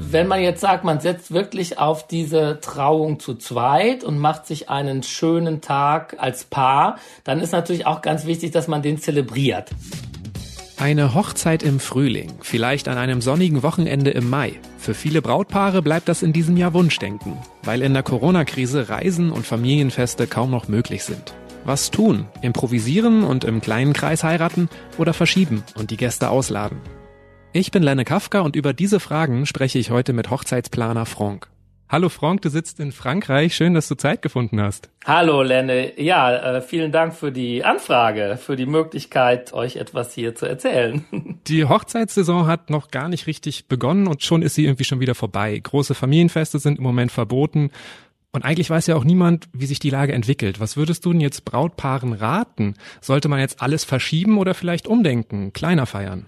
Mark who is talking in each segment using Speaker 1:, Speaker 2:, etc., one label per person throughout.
Speaker 1: Wenn man jetzt sagt, man setzt wirklich auf diese Trauung zu zweit und macht sich einen schönen Tag als Paar, dann ist natürlich auch ganz wichtig, dass man den zelebriert.
Speaker 2: Eine Hochzeit im Frühling, vielleicht an einem sonnigen Wochenende im Mai. Für viele Brautpaare bleibt das in diesem Jahr Wunschdenken, weil in der Corona-Krise Reisen und Familienfeste kaum noch möglich sind. Was tun? Improvisieren und im kleinen Kreis heiraten oder verschieben und die Gäste ausladen? Ich bin Lenne Kafka und über diese Fragen spreche ich heute mit Hochzeitsplaner Frank. Hallo Frank, du sitzt in Frankreich. Schön, dass du Zeit gefunden hast.
Speaker 1: Hallo Lenne. Ja, äh, vielen Dank für die Anfrage, für die Möglichkeit, euch etwas hier zu erzählen.
Speaker 2: Die Hochzeitssaison hat noch gar nicht richtig begonnen und schon ist sie irgendwie schon wieder vorbei. Große Familienfeste sind im Moment verboten. Und eigentlich weiß ja auch niemand, wie sich die Lage entwickelt. Was würdest du denn jetzt Brautpaaren raten? Sollte man jetzt alles verschieben oder vielleicht umdenken, kleiner feiern?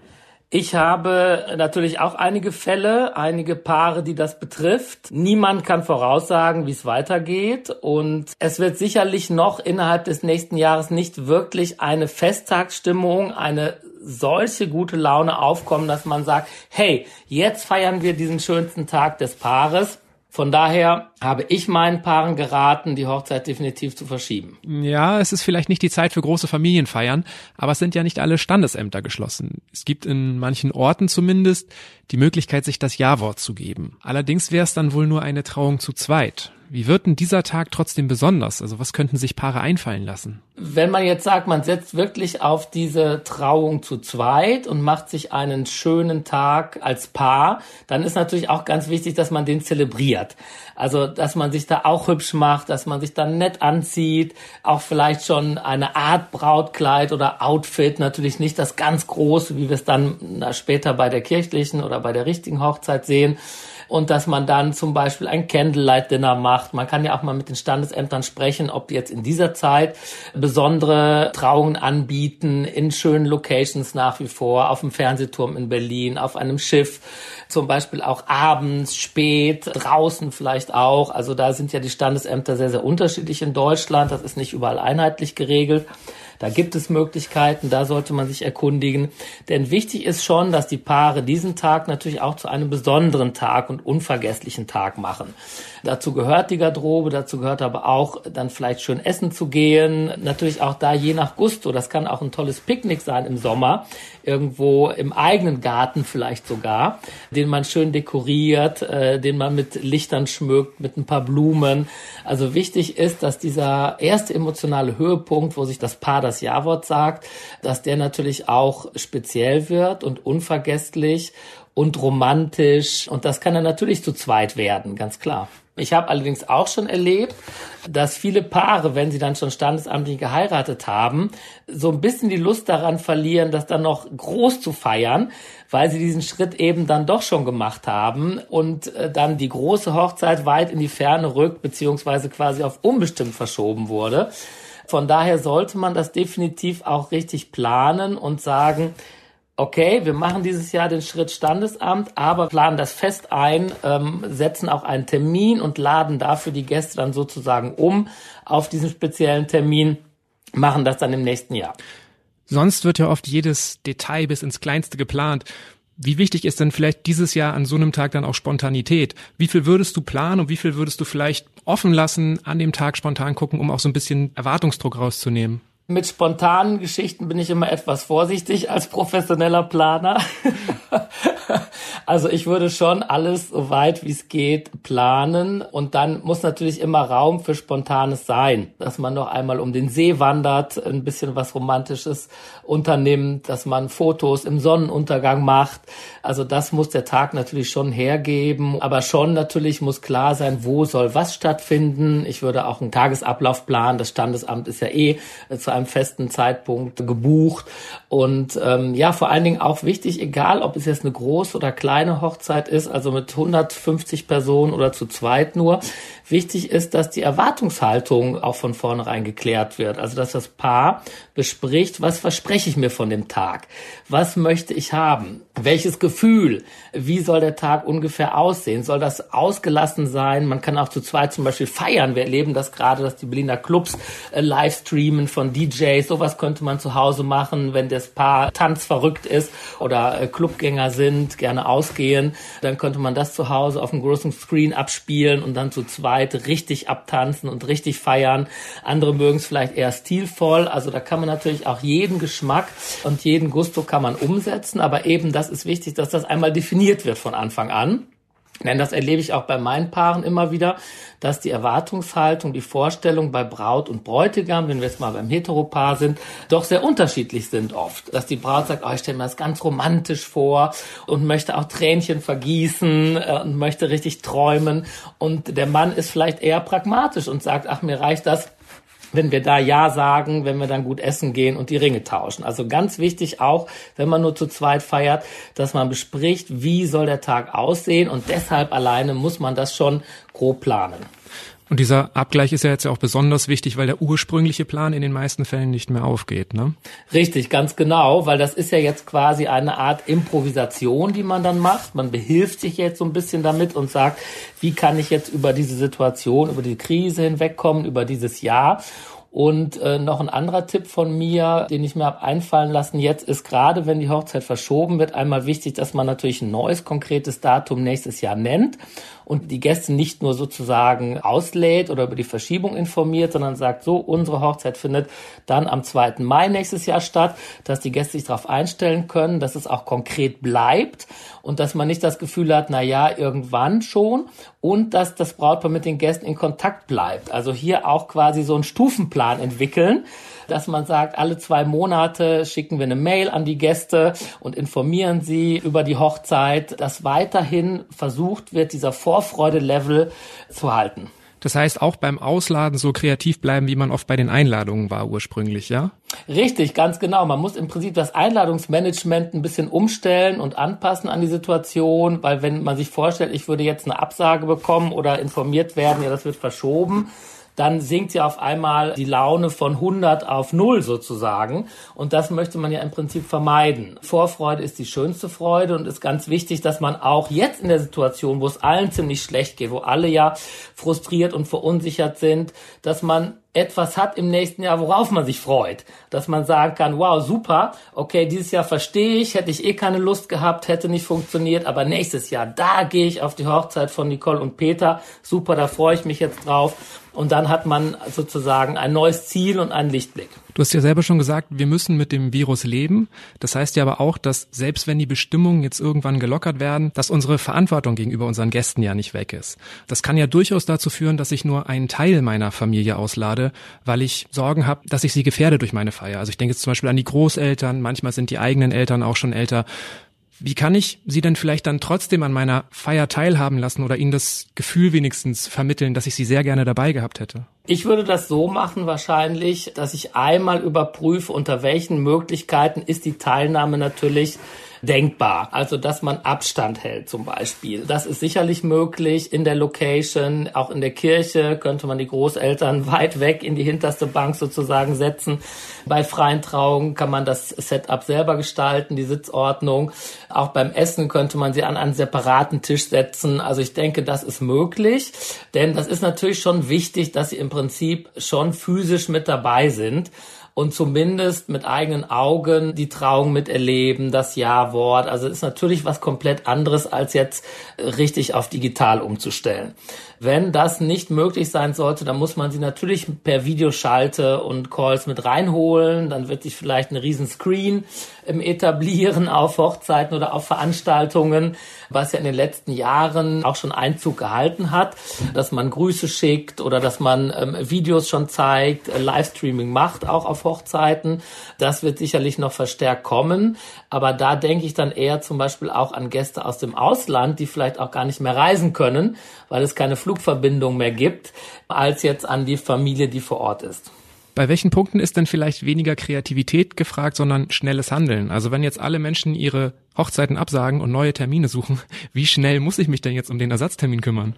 Speaker 1: Ich habe natürlich auch einige Fälle, einige Paare, die das betrifft. Niemand kann voraussagen, wie es weitergeht. Und es wird sicherlich noch innerhalb des nächsten Jahres nicht wirklich eine Festtagsstimmung, eine solche gute Laune aufkommen, dass man sagt, hey, jetzt feiern wir diesen schönsten Tag des Paares. Von daher habe ich meinen Paaren geraten, die Hochzeit definitiv zu verschieben.
Speaker 2: Ja, es ist vielleicht nicht die Zeit für große Familienfeiern, aber es sind ja nicht alle Standesämter geschlossen. Es gibt in manchen Orten zumindest die Möglichkeit, sich das Ja-Wort zu geben. Allerdings wäre es dann wohl nur eine Trauung zu zweit. Wie wird denn dieser Tag trotzdem besonders? Also was könnten sich Paare einfallen lassen?
Speaker 1: Wenn man jetzt sagt, man setzt wirklich auf diese Trauung zu zweit und macht sich einen schönen Tag als Paar, dann ist natürlich auch ganz wichtig, dass man den zelebriert. Also, dass man sich da auch hübsch macht, dass man sich dann nett anzieht, auch vielleicht schon eine Art Brautkleid oder Outfit, natürlich nicht das ganz große, wie wir es dann später bei der kirchlichen oder bei der richtigen Hochzeit sehen, und dass man dann zum Beispiel ein Candlelight Dinner macht. Man kann ja auch mal mit den Standesämtern sprechen, ob die jetzt in dieser Zeit besondere Trauungen anbieten in schönen Locations nach wie vor, auf dem Fernsehturm in Berlin, auf einem Schiff, zum Beispiel auch abends, spät, draußen vielleicht auch. Also da sind ja die Standesämter sehr, sehr unterschiedlich in Deutschland. Das ist nicht überall einheitlich geregelt. Da gibt es Möglichkeiten, da sollte man sich erkundigen. Denn wichtig ist schon, dass die Paare diesen Tag natürlich auch zu einem besonderen Tag und unvergesslichen Tag machen. Dazu gehört die Garderobe, dazu gehört aber auch dann vielleicht schön essen zu gehen. Natürlich auch da je nach Gusto. Das kann auch ein tolles Picknick sein im Sommer, irgendwo im eigenen Garten vielleicht sogar, den man schön dekoriert, äh, den man mit Lichtern schmückt, mit ein paar Blumen. Also wichtig ist, dass dieser erste emotionale Höhepunkt, wo sich das Paar das Ja-Wort sagt, dass der natürlich auch speziell wird und unvergesslich und romantisch. Und das kann dann natürlich zu zweit werden, ganz klar. Ich habe allerdings auch schon erlebt, dass viele Paare, wenn sie dann schon standesamtlich geheiratet haben, so ein bisschen die Lust daran verlieren, das dann noch groß zu feiern, weil sie diesen Schritt eben dann doch schon gemacht haben und äh, dann die große Hochzeit weit in die Ferne rückt, beziehungsweise quasi auf unbestimmt verschoben wurde. Von daher sollte man das definitiv auch richtig planen und sagen, okay, wir machen dieses Jahr den Schritt Standesamt, aber planen das fest ein, ähm, setzen auch einen Termin und laden dafür die Gäste dann sozusagen um auf diesen speziellen Termin, machen das dann im nächsten Jahr.
Speaker 2: Sonst wird ja oft jedes Detail bis ins Kleinste geplant. Wie wichtig ist denn vielleicht dieses Jahr an so einem Tag dann auch Spontanität? Wie viel würdest du planen und wie viel würdest du vielleicht offen lassen, an dem Tag spontan gucken, um auch so ein bisschen Erwartungsdruck rauszunehmen?
Speaker 1: Mit spontanen Geschichten bin ich immer etwas vorsichtig als professioneller Planer. also ich würde schon alles so weit wie es geht planen und dann muss natürlich immer Raum für Spontanes sein, dass man noch einmal um den See wandert, ein bisschen was Romantisches unternimmt, dass man Fotos im Sonnenuntergang macht. Also das muss der Tag natürlich schon hergeben, aber schon natürlich muss klar sein, wo soll was stattfinden. Ich würde auch einen Tagesablauf planen. Das Standesamt ist ja eh zu einem einem festen Zeitpunkt gebucht. Und ähm, ja, vor allen Dingen auch wichtig, egal ob es jetzt eine große oder kleine Hochzeit ist, also mit 150 Personen oder zu zweit nur, wichtig ist, dass die Erwartungshaltung auch von vornherein geklärt wird. Also dass das Paar bespricht, was verspreche ich mir von dem Tag? Was möchte ich haben? Welches Gefühl? Wie soll der Tag ungefähr aussehen? Soll das ausgelassen sein? Man kann auch zu zweit zum Beispiel feiern. Wir erleben das gerade, dass die Berliner Clubs äh, live streamen von DJs. Sowas könnte man zu Hause machen, wenn das Paar tanzverrückt ist oder äh, Clubgänger sind, gerne ausgehen. Dann könnte man das zu Hause auf einem großen Screen abspielen und dann zu zweit richtig abtanzen und richtig feiern. Andere mögen es vielleicht eher stilvoll. Also da kann man natürlich auch jeden Geschmack und jeden Gusto kann man umsetzen. Aber eben das ist wichtig, dass das einmal definiert wird von Anfang an. Denn das erlebe ich auch bei meinen Paaren immer wieder, dass die Erwartungshaltung, die Vorstellung bei Braut und Bräutigam, wenn wir jetzt mal beim Heteropaar sind, doch sehr unterschiedlich sind oft. Dass die Braut sagt, oh, ich stelle mir das ganz romantisch vor und möchte auch Tränchen vergießen äh, und möchte richtig träumen. Und der Mann ist vielleicht eher pragmatisch und sagt, ach, mir reicht das, wenn wir da Ja sagen, wenn wir dann gut essen gehen und die Ringe tauschen. Also ganz wichtig auch, wenn man nur zu zweit feiert, dass man bespricht, wie soll der Tag aussehen und deshalb alleine muss man das schon grob planen.
Speaker 2: Und dieser Abgleich ist ja jetzt ja auch besonders wichtig, weil der ursprüngliche Plan in den meisten Fällen nicht mehr aufgeht, ne?
Speaker 1: Richtig, ganz genau, weil das ist ja jetzt quasi eine Art Improvisation, die man dann macht. Man behilft sich jetzt so ein bisschen damit und sagt, wie kann ich jetzt über diese Situation, über die Krise hinwegkommen, über dieses Jahr und äh, noch ein anderer Tipp von mir, den ich mir habe einfallen lassen jetzt, ist gerade, wenn die Hochzeit verschoben wird, einmal wichtig, dass man natürlich ein neues konkretes Datum nächstes Jahr nennt und die Gäste nicht nur sozusagen auslädt oder über die Verschiebung informiert, sondern sagt, so, unsere Hochzeit findet dann am 2. Mai nächstes Jahr statt, dass die Gäste sich darauf einstellen können, dass es auch konkret bleibt und dass man nicht das Gefühl hat, na ja, irgendwann schon und dass das Brautpaar mit den Gästen in Kontakt bleibt. Also hier auch quasi so einen Stufenplan entwickeln, dass man sagt, alle zwei Monate schicken wir eine Mail an die Gäste und informieren sie über die Hochzeit, dass weiterhin versucht wird, dieser Vorfreude-Level zu halten.
Speaker 2: Das heißt, auch beim Ausladen so kreativ bleiben, wie man oft bei den Einladungen war ursprünglich, ja?
Speaker 1: Richtig, ganz genau. Man muss im Prinzip das Einladungsmanagement ein bisschen umstellen und anpassen an die Situation, weil wenn man sich vorstellt, ich würde jetzt eine Absage bekommen oder informiert werden, ja, das wird verschoben, dann sinkt ja auf einmal die Laune von 100 auf 0 sozusagen. Und das möchte man ja im Prinzip vermeiden. Vorfreude ist die schönste Freude und ist ganz wichtig, dass man auch jetzt in der Situation, wo es allen ziemlich schlecht geht, wo alle ja frustriert und verunsichert sind, dass man etwas hat im nächsten Jahr, worauf man sich freut. Dass man sagen kann, wow, super, okay, dieses Jahr verstehe ich, hätte ich eh keine Lust gehabt, hätte nicht funktioniert, aber nächstes Jahr, da gehe ich auf die Hochzeit von Nicole und Peter, super, da freue ich mich jetzt drauf. Und dann hat man sozusagen ein neues Ziel und einen Lichtblick.
Speaker 2: Du hast ja selber schon gesagt, wir müssen mit dem Virus leben. Das heißt ja aber auch, dass selbst wenn die Bestimmungen jetzt irgendwann gelockert werden, dass unsere Verantwortung gegenüber unseren Gästen ja nicht weg ist. Das kann ja durchaus dazu führen, dass ich nur einen Teil meiner Familie auslade, weil ich Sorgen habe, dass ich sie gefährde durch meine Feier. Also ich denke jetzt zum Beispiel an die Großeltern, manchmal sind die eigenen Eltern auch schon älter. Wie kann ich Sie denn vielleicht dann trotzdem an meiner Feier teilhaben lassen oder Ihnen das Gefühl wenigstens vermitteln, dass ich Sie sehr gerne dabei gehabt hätte?
Speaker 1: Ich würde das so machen wahrscheinlich, dass ich einmal überprüfe, unter welchen Möglichkeiten ist die Teilnahme natürlich denkbar. Also, dass man Abstand hält zum Beispiel. Das ist sicherlich möglich in der Location. Auch in der Kirche könnte man die Großeltern weit weg in die hinterste Bank sozusagen setzen. Bei freien Trauungen kann man das Setup selber gestalten, die Sitzordnung. Auch beim Essen könnte man sie an einen separaten Tisch setzen. Also ich denke, das ist möglich. Denn das ist natürlich schon wichtig, dass sie im Prinzip schon physisch mit dabei sind und zumindest mit eigenen Augen die Trauung miterleben, das Ja-Wort. Also ist natürlich was komplett anderes, als jetzt richtig auf digital umzustellen. Wenn das nicht möglich sein sollte, dann muss man sie natürlich per Videoschalte und Calls mit reinholen. Dann wird sich vielleicht ein riesen Screen ähm, etablieren auf Hochzeiten oder auf Veranstaltungen, was ja in den letzten Jahren auch schon Einzug gehalten hat, dass man Grüße schickt oder dass man ähm, Videos schon zeigt, äh, Livestreaming macht, auch auf Hochzeiten. Das wird sicherlich noch verstärkt kommen. Aber da denke ich dann eher zum Beispiel auch an Gäste aus dem Ausland, die vielleicht auch gar nicht mehr reisen können, weil es keine Flugverbindung mehr gibt, als jetzt an die Familie, die vor Ort ist.
Speaker 2: Bei welchen Punkten ist denn vielleicht weniger Kreativität gefragt, sondern schnelles Handeln? Also wenn jetzt alle Menschen ihre Hochzeiten absagen und neue Termine suchen, wie schnell muss ich mich denn jetzt um den Ersatztermin kümmern?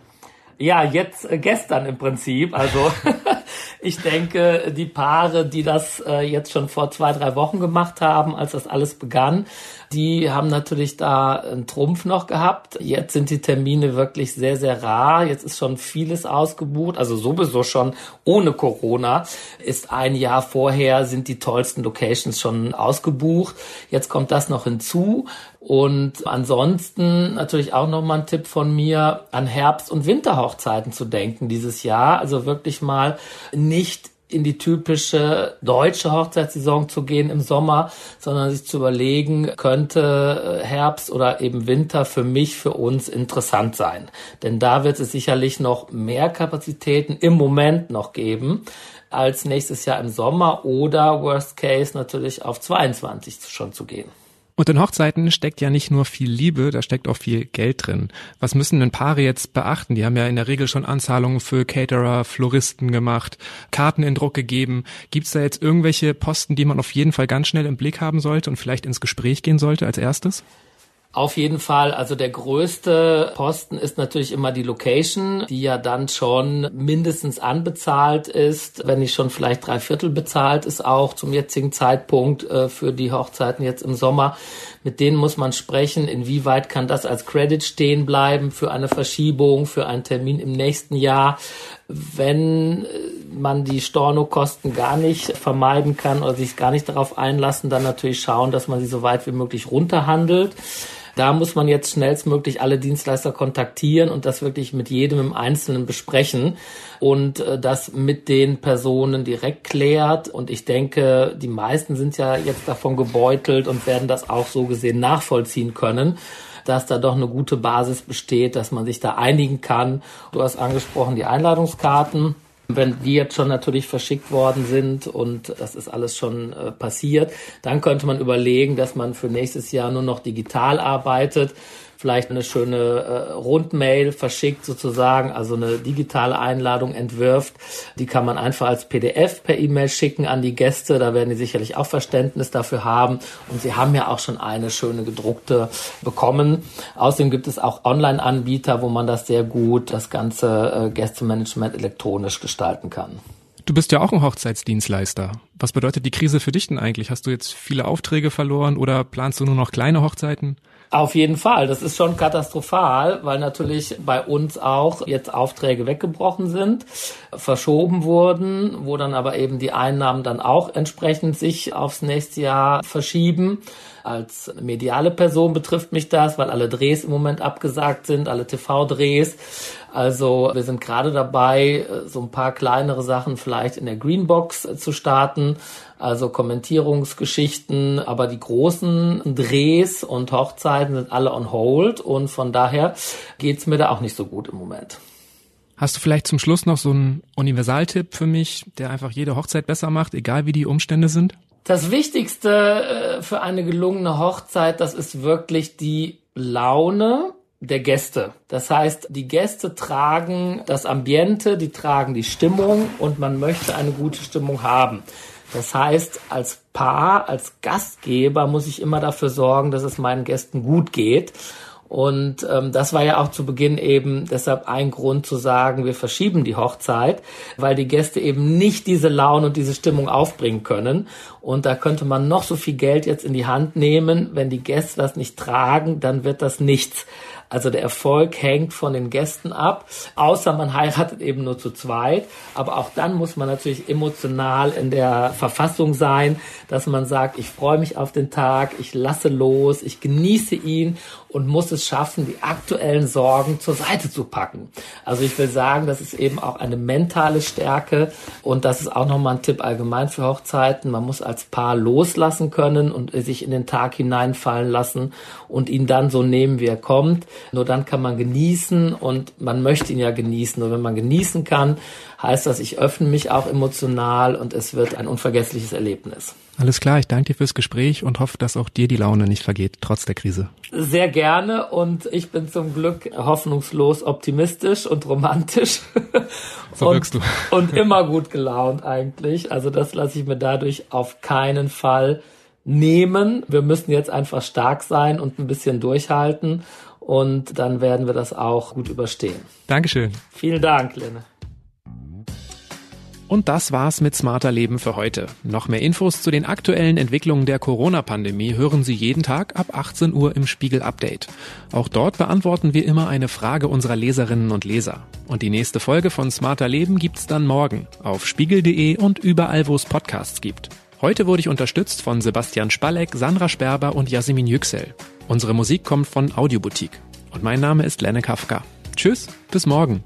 Speaker 1: Ja, jetzt äh, gestern im Prinzip. Also ich denke, die Paare, die das äh, jetzt schon vor zwei, drei Wochen gemacht haben, als das alles begann, die haben natürlich da einen Trumpf noch gehabt. Jetzt sind die Termine wirklich sehr, sehr rar. Jetzt ist schon vieles ausgebucht. Also sowieso schon ohne Corona ist ein Jahr vorher sind die tollsten Locations schon ausgebucht. Jetzt kommt das noch hinzu. Und ansonsten natürlich auch nochmal ein Tipp von mir, an Herbst- und Winterhochzeiten zu denken dieses Jahr. Also wirklich mal nicht in die typische deutsche Hochzeitssaison zu gehen im Sommer, sondern sich zu überlegen, könnte äh, Herbst oder eben Winter für mich, für uns interessant sein. Denn da wird es sicherlich noch mehr Kapazitäten im Moment noch geben als nächstes Jahr im Sommer oder Worst Case natürlich auf 22 schon zu gehen.
Speaker 2: Und in Hochzeiten steckt ja nicht nur viel Liebe, da steckt auch viel Geld drin. Was müssen denn Paare jetzt beachten? Die haben ja in der Regel schon Anzahlungen für Caterer, Floristen gemacht, Karten in Druck gegeben. Gibt es da jetzt irgendwelche Posten, die man auf jeden Fall ganz schnell im Blick haben sollte und vielleicht ins Gespräch gehen sollte als erstes?
Speaker 1: Auf jeden Fall, also der größte Posten ist natürlich immer die Location, die ja dann schon mindestens anbezahlt ist, wenn nicht schon vielleicht drei Viertel bezahlt ist, auch zum jetzigen Zeitpunkt äh, für die Hochzeiten jetzt im Sommer. Mit denen muss man sprechen, inwieweit kann das als Credit stehen bleiben für eine Verschiebung, für einen Termin im nächsten Jahr. Wenn äh, man die Stornokosten gar nicht vermeiden kann oder sich gar nicht darauf einlassen, dann natürlich schauen, dass man sie so weit wie möglich runterhandelt. Da muss man jetzt schnellstmöglich alle Dienstleister kontaktieren und das wirklich mit jedem im Einzelnen besprechen und äh, das mit den Personen direkt klärt. Und ich denke, die meisten sind ja jetzt davon gebeutelt und werden das auch so gesehen nachvollziehen können dass da doch eine gute Basis besteht, dass man sich da einigen kann. Du hast angesprochen die Einladungskarten. Wenn die jetzt schon natürlich verschickt worden sind und das ist alles schon äh, passiert, dann könnte man überlegen, dass man für nächstes Jahr nur noch digital arbeitet vielleicht eine schöne äh, Rundmail verschickt sozusagen, also eine digitale Einladung entwirft. Die kann man einfach als PDF per E-Mail schicken an die Gäste. Da werden die sicherlich auch Verständnis dafür haben. Und sie haben ja auch schon eine schöne gedruckte bekommen. Außerdem gibt es auch Online-Anbieter, wo man das sehr gut, das ganze äh, Gästemanagement elektronisch gestalten kann.
Speaker 2: Du bist ja auch ein Hochzeitsdienstleister. Was bedeutet die Krise für dich denn eigentlich? Hast du jetzt viele Aufträge verloren oder planst du nur noch kleine Hochzeiten?
Speaker 1: Auf jeden Fall. Das ist schon katastrophal, weil natürlich bei uns auch jetzt Aufträge weggebrochen sind, verschoben wurden, wo dann aber eben die Einnahmen dann auch entsprechend sich aufs nächste Jahr verschieben. Als mediale Person betrifft mich das, weil alle Drehs im Moment abgesagt sind, alle TV-Drehs. Also wir sind gerade dabei, so ein paar kleinere Sachen vielleicht in der Greenbox zu starten, also Kommentierungsgeschichten, aber die großen Drehs und Hochzeiten sind alle on hold und von daher geht's mir da auch nicht so gut im Moment.
Speaker 2: Hast du vielleicht zum Schluss noch so einen Universaltipp für mich, der einfach jede Hochzeit besser macht, egal wie die Umstände sind?
Speaker 1: Das Wichtigste äh, für eine gelungene Hochzeit, das ist wirklich die Laune der Gäste. Das heißt, die Gäste tragen das Ambiente, die tragen die Stimmung und man möchte eine gute Stimmung haben. Das heißt, als Paar, als Gastgeber muss ich immer dafür sorgen, dass es meinen Gästen gut geht. Und ähm, das war ja auch zu Beginn eben deshalb ein Grund zu sagen, wir verschieben die Hochzeit, weil die Gäste eben nicht diese Laune und diese Stimmung aufbringen können. Und da könnte man noch so viel Geld jetzt in die Hand nehmen. Wenn die Gäste das nicht tragen, dann wird das nichts. Also der Erfolg hängt von den Gästen ab, außer man heiratet eben nur zu zweit. Aber auch dann muss man natürlich emotional in der Verfassung sein, dass man sagt, ich freue mich auf den Tag, ich lasse los, ich genieße ihn und muss es schaffen, die aktuellen Sorgen zur Seite zu packen. Also ich will sagen, das ist eben auch eine mentale Stärke und das ist auch nochmal ein Tipp allgemein für Hochzeiten. Man muss als Paar loslassen können und sich in den Tag hineinfallen lassen und ihn dann so nehmen, wie er kommt. Nur dann kann man genießen und man möchte ihn ja genießen. Nur wenn man genießen kann, heißt das, ich öffne mich auch emotional und es wird ein unvergessliches Erlebnis.
Speaker 2: Alles klar, ich danke dir fürs Gespräch und hoffe, dass auch dir die Laune nicht vergeht, trotz der Krise.
Speaker 1: Sehr gerne und ich bin zum Glück hoffnungslos optimistisch und romantisch.
Speaker 2: So und, wirkst du.
Speaker 1: und immer gut gelaunt eigentlich. Also das lasse ich mir dadurch auf keinen Fall nehmen. Wir müssen jetzt einfach stark sein und ein bisschen durchhalten und dann werden wir das auch gut überstehen.
Speaker 2: Dankeschön.
Speaker 1: Vielen Dank, Lenne.
Speaker 2: Und das war's mit Smarter Leben für heute. Noch mehr Infos zu den aktuellen Entwicklungen der Corona-Pandemie hören Sie jeden Tag ab 18 Uhr im Spiegel Update. Auch dort beantworten wir immer eine Frage unserer Leserinnen und Leser. Und die nächste Folge von Smarter Leben gibt's dann morgen auf spiegel.de und überall, wo es Podcasts gibt. Heute wurde ich unterstützt von Sebastian Spalleck, Sandra Sperber und Jasmin Yüksel. Unsere Musik kommt von Audioboutique. Und mein Name ist Lenne Kafka. Tschüss, bis morgen.